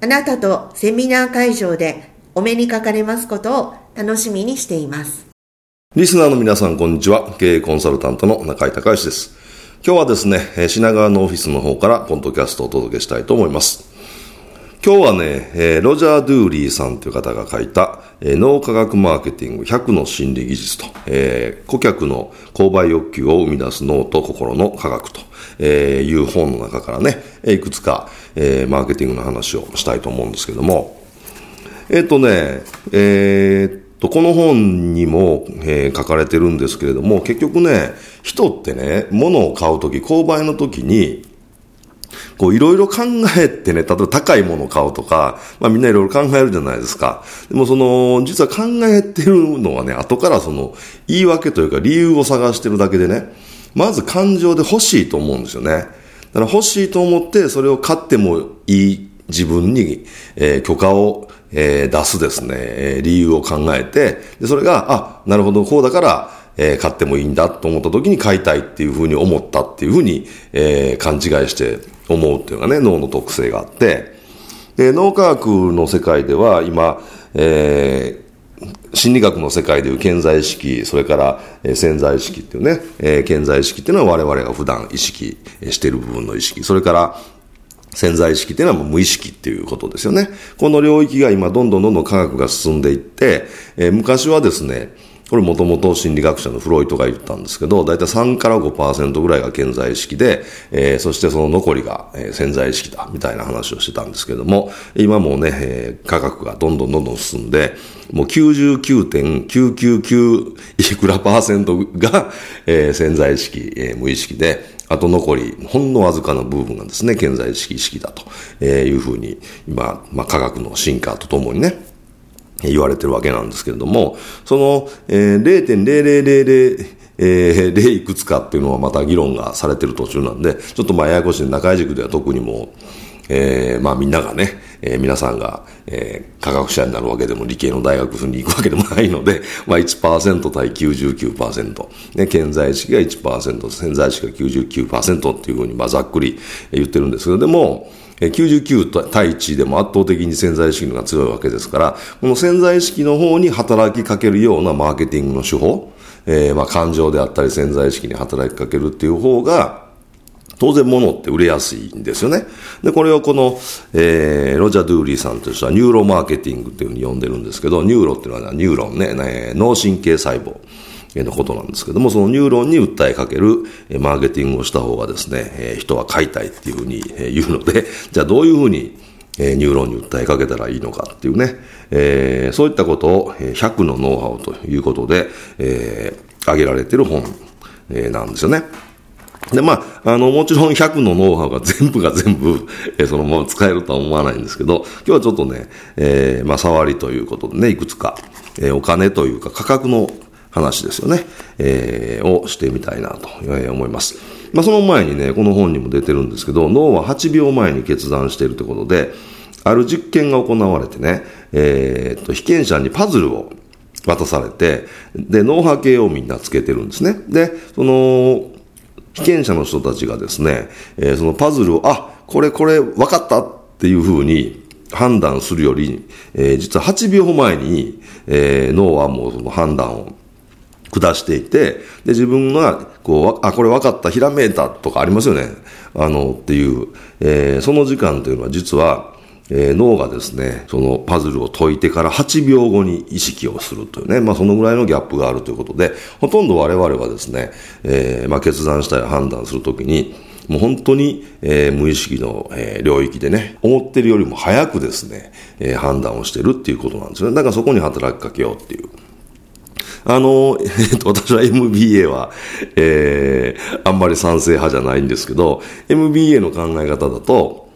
あなたとセミナー会場でお目にかかれますことを楽しみにしています。リスナーの皆さん、こんにちは。経営コンサルタントの中井隆之です。今日はですね、品川のオフィスの方から、ポンドキャストをお届けしたいと思います。今日はね、えロジャー・ドゥーリーさんという方が書いた、え脳科学マーケティング100の心理技術と、えー、顧客の購買欲求を生み出す脳と心の科学と、えいう本の中からね、いくつか、えー、マーケティングの話をしたいと思うんですけども、えっ、とね、えー、と、この本にも、えー、書かれてるんですけれども、結局ね、人ってね、物を買うとき、購買のときに、こういろいろ考えてね、例えば高いものを買うとか、まあみんないろいろ考えるじゃないですか。でもその、実は考えてるのはね、後からその、言い訳というか理由を探してるだけでね、まず感情で欲しいと思うんですよね。だから欲しいと思って、それを買ってもいい自分に、えー、許可を、えー、出すですね、え、理由を考えて、で、それが、あ、なるほど、こうだから、えー、買ってもいいんだと思った時に買いたいっていうふうに思ったっていうふうに、えー、勘違いして思うっていうのがね、脳の特性があって、で、脳科学の世界では今、えー、心理学の世界でいう健在意識、それから、え、潜在意識っていうね、えー、健在意識っていうのは我々が普段意識している部分の意識、それから、潜在意識っていうのは無意識っていうことですよね。この領域が今どんどんどんどん科学が進んでいって、えー、昔はですね、これもともと心理学者のフロイトが言ったんですけど、だいたい3から5%ぐらいが健在意識で、えー、そしてその残りが、えー、潜在意識だ、みたいな話をしてたんですけども、今もね、えー、科学がどんどんどんどん進んで、もう99.999いくらパーセントが、えー、潜在意識、えー、無意識で、あと残り、ほんのわずかな部分がですね、健在意識意識だというふうに、今、まあ科学の進化とともにね、言われてるわけなんですけれども、その、えー、0.0000えー、例いくつかっていうのはまた議論がされてる途中なんで、ちょっとまあややこしい中井塾では特にもえー、まあみんながね、えー、皆さんが、えー、科学者になるわけでも理系の大学に行くわけでもないので、まあ1%対99%、ね、健在意識が1%、潜在意識が99%っていうふうに、まあざっくり言ってるんですけど、でも、99対1でも圧倒的に潜在意識が強いわけですから、この潜在意識の方に働きかけるようなマーケティングの手法、えー、まあ感情であったり潜在意識に働きかけるっていう方が、当然物って売れやすいんですよね。で、これをこの、えー、ロジャー・ドゥーリーさんとしてはニューロマーケティングっていうふうに呼んでるんですけど、ニューロっていうのはニューロンね、ね脳神経細胞。のことなんですけども、そのニューロンに訴えかけるマーケティングをした方がですね、人は買いたいっていうふうに言うので、じゃあどういうふうにニューロンに訴えかけたらいいのかっていうね、えー、そういったことを100のノウハウということで、えー、挙げられてる本、えー、なんですよね。で、まあ、あの、もちろん100のノウハウが全部が全部、えー、そのまま使えるとは思わないんですけど、今日はちょっとね、えー、まあ、触りということでね、いくつか、え、お金というか価格の話ですよね、えー、をしてみたいなと思います。まあ、その前にね、この本にも出てるんですけど、脳は8秒前に決断しているということで、ある実験が行われてね、えー、と、被験者にパズルを渡されて、で、脳波計をみんなつけてるんですね。で、その、被験者の人たちがですね、えー、そのパズルを、あ、これこれ分かったっていうふうに判断するより、えー、実は8秒前に、えー、脳はもうその判断を下していて、で、自分が、こう、あ、これ分かった、ひらめいたとかありますよね。あの、っていう、えー、その時間というのは実は、えー、脳がですね、そのパズルを解いてから8秒後に意識をするというね、まあそのぐらいのギャップがあるということで、ほとんど我々はですね、えー、まあ決断したり判断するときに、もう本当に、えー、無意識の、えー、領域でね、思ってるよりも早くですね、えー、判断をしてるっていうことなんですよね。だからそこに働きかけようっていう。あの、えっと、私は MBA は、えー、あんまり賛成派じゃないんですけど、MBA の考え方だと、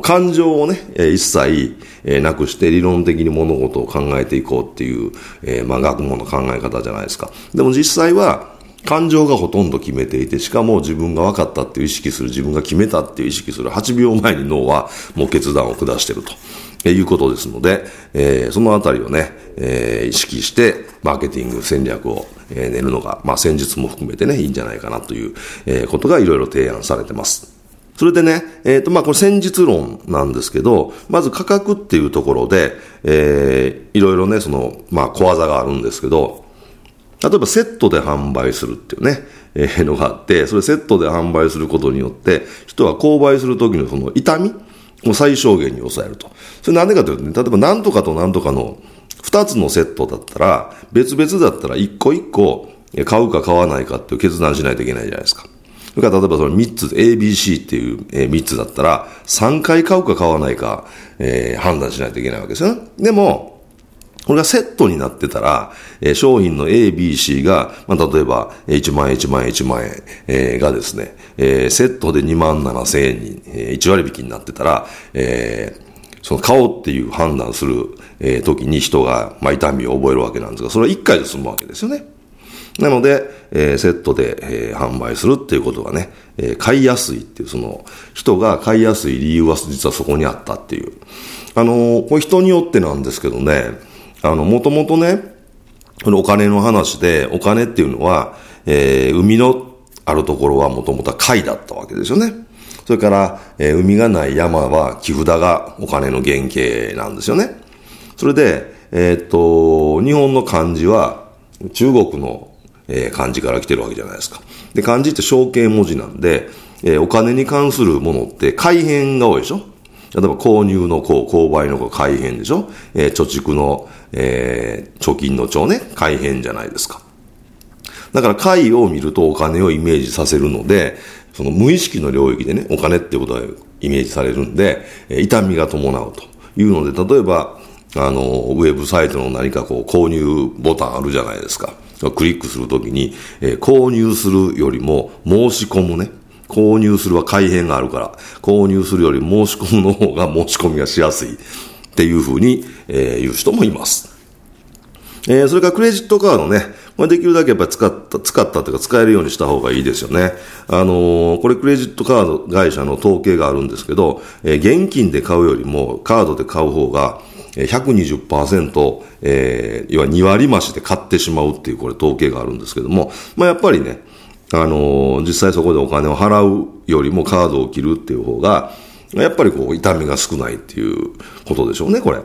感情をね、一切、なくして理論的に物事を考えていこうっていう、えー、まあ学問の考え方じゃないですか。でも実際は、感情がほとんど決めていて、しかも自分が分かったっていう意識する、自分が決めたっていう意識する8秒前に脳はもう決断を下してると。いうことですので、えー、そのあたりをね、えー、意識して、マーケティング戦略を、えー、練るのが、まあ、戦術も含めてね、いいんじゃないかなという、えー、ことがいろいろ提案されてます。それでね、えっ、ー、と、まあ、これ戦術論なんですけど、まず価格っていうところで、えー、いろいろね、その、まあ、小技があるんですけど、例えばセットで販売するっていうね、えー、のがあって、それセットで販売することによって、人は購買するときのその痛みを最小限に抑えると。それなんでかというとね、例えば何とかと何とかの二つのセットだったら、別々だったら一個一個買うか買わないかっていう決断しないといけないじゃないですか。それから例えばその三つ、ABC っていう、え3つだったら、3回買うか買わないか、えー、判断しないといけないわけですよね。でも、これがセットになってたら、え、商品の A、B、C が、まあ、例えば、1万円、1万円、1万円、えー、がですね、えー、セットで2万7千円に、えー、1割引きになってたら、えー、その買おうっていう判断する、えー、時に人が、まあ、痛みを覚えるわけなんですが、それは1回で済むわけですよね。なので、えー、セットで、えー、販売するっていうことがね、えー、買いやすいっていう、その、人が買いやすい理由は実はそこにあったっていう。あのー、これ人によってなんですけどね、あの、もともとね、このお金の話で、お金っていうのは、えー、海のあるところはもともとは貝だったわけですよね。それから、えー、海がない山は木札がお金の原型なんですよね。それで、えー、っと、日本の漢字は中国の、えー、漢字から来てるわけじゃないですか。で、漢字って象形文字なんで、えー、お金に関するものって改変が多いでしょ例えば購入の購、購買の購、改変でしょ？えー、貯蓄の、えー、貯金の帳ね、改変じゃないですか。だから貝を見るとお金をイメージさせるので、その無意識の領域でね、お金ってことがイメージされるんで、えー、痛みが伴うというので、例えば、あの、ウェブサイトの何かこう、購入ボタンあるじゃないですか。クリックするときに、えー、購入するよりも申し込むね。購入するは改変があるから、購入するより申し込むの方が申し込みがしやすいっていうふうに、えー、言う人もいます。えー、それからクレジットカードね、まあ、できるだけやっぱり使った、使ったというか使えるようにした方がいいですよね。あのー、これクレジットカード会社の統計があるんですけど、えー、現金で買うよりもカードで買う方が、120%、えー、要は2割増しで買ってしまうっていうこれ統計があるんですけども、まあやっぱりね、あの、実際そこでお金を払うよりもカードを切るっていう方が、やっぱりこう痛みが少ないっていうことでしょうね、これ。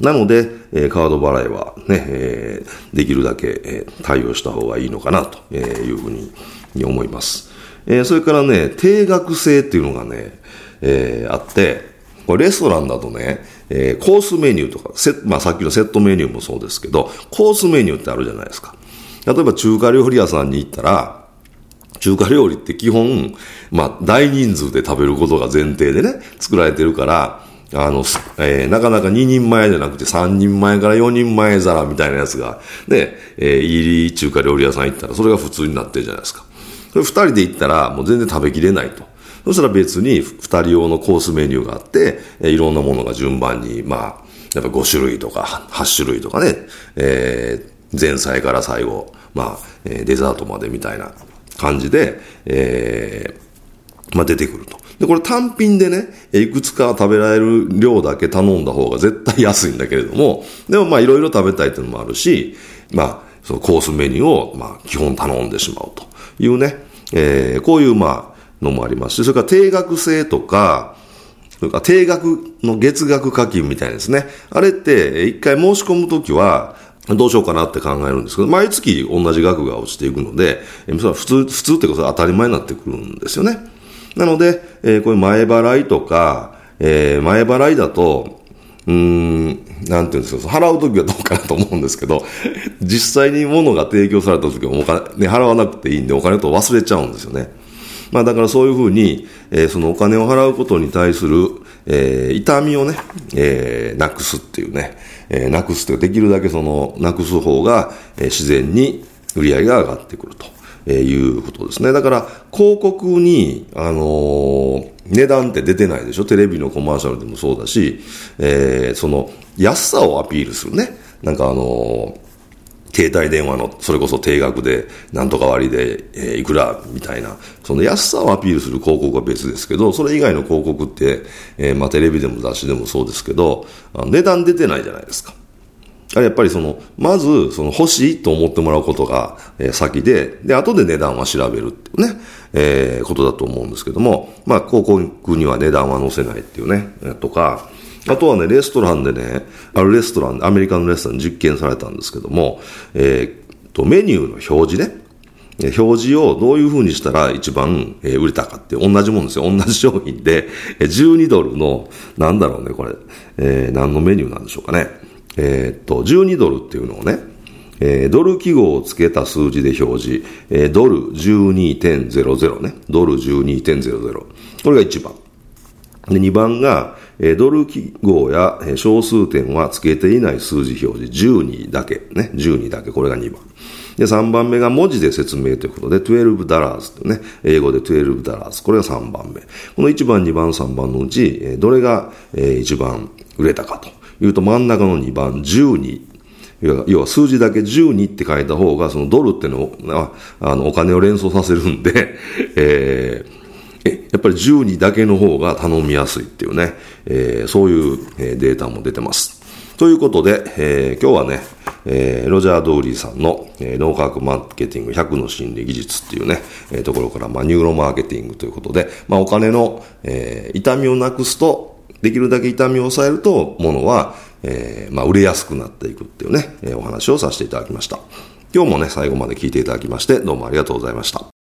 なので、えー、カード払いはね、えー、できるだけ、えー、対応した方がいいのかなというふうに思います。えー、それからね、定額制っていうのがね、えー、あって、これレストランだとね、えー、コースメニューとか、セまあさっきのセットメニューもそうですけど、コースメニューってあるじゃないですか。例えば中華料理屋さんに行ったら、中華料理って基本、まあ大人数で食べることが前提でね、作られてるから、あの、えー、なかなか2人前じゃなくて3人前から4人前皿みたいなやつが、ね、えー、入り中華料理屋さん行ったらそれが普通になってるじゃないですか。それ2人で行ったらもう全然食べきれないと。そしたら別に2人用のコースメニューがあって、えー、いろんなものが順番に、まあ、やっぱ5種類とか8種類とかね、えー、前菜から最後、まあ、えー、デザートまでみたいな感じで、えー、まあ出てくると。で、これ単品でね、いくつか食べられる量だけ頼んだ方が絶対安いんだけれども、でもまあいろいろ食べたいっていうのもあるし、まあ、そのコースメニューをまあ基本頼んでしまうというね、えー、こういうまあのもありますし、それから定額制とか、それから定額の月額課金みたいですね。あれって一回申し込むときは、どうしようかなって考えるんですけど、毎月同じ額が落ちていくので、普通、普通ってことは当たり前になってくるんですよね。なので、えー、こういう前払いとか、えー、前払いだと、うん、なんていうんですか、払うときはどうかなと思うんですけど、実際に物が提供されたときはお金、ね、払わなくていいんでお金と忘れちゃうんですよね。まあだからそういうふうに、えー、そのお金を払うことに対する、えー、痛みをね、えー、なくすっていうね、えー、なくすってできるだけその、なくす方が、えー、自然に売り上げが上がってくると。えー、いうことですね。だから、広告に、あのー、値段って出てないでしょテレビのコマーシャルでもそうだし、えー、その、安さをアピールするね。なんかあのー携帯電話の、それこそ定額で、なんとか割で、えー、いくら、みたいな、その安さをアピールする広告は別ですけど、それ以外の広告って、えー、まあテレビでも雑誌でもそうですけど、値段出てないじゃないですか。あれやっぱりその、まず、その欲しいと思ってもらうことが、え、先で、で、後で値段は調べるっていうね、えー、ことだと思うんですけども、まあ、広告には値段は載せないっていうね、とか、あとはね、レストランでね、あるレストラン、アメリカのレストラン実験されたんですけども、えー、と、メニューの表示ね、表示をどういう風にしたら一番売れたかって同じもんですよ。同じ商品で、12ドルの、なんだろうね、これ、えー、何のメニューなんでしょうかね。えー、っと、12ドルっていうのをね、えー、ドル記号をつけた数字で表示、えー、ドル12.00ね、ドル12.00。これが1番。で、2番が、えー、ドル記号や小数点はつけていない数字表示、12だけ、ね、12だけ、これが2番。で、3番目が文字で説明ということで、12ダラーズとね、英語で12ダラーズ。これが3番目。この1番、2番、3番のうち、どれが一番売れたかというと、真ん中の2番、12。要は数字だけ12って書いた方が、そのドルってのは、あの、お金を連想させるんで、えー、やっぱり12だけの方が頼みやすいっていうね、えー、そういうデータも出てます。ということで、えー、今日はね、えー、ロジャー・ドーリーさんの、えー、脳科学マーケティング100の心理技術っていうね、えー、ところから、まあ、ニューロマーケティングということで、まあ、お金の、えー、痛みをなくすと、できるだけ痛みを抑えると、ものは、えー、まあ、売れやすくなっていくっていうね、えー、お話をさせていただきました。今日もね、最後まで聞いていただきまして、どうもありがとうございました。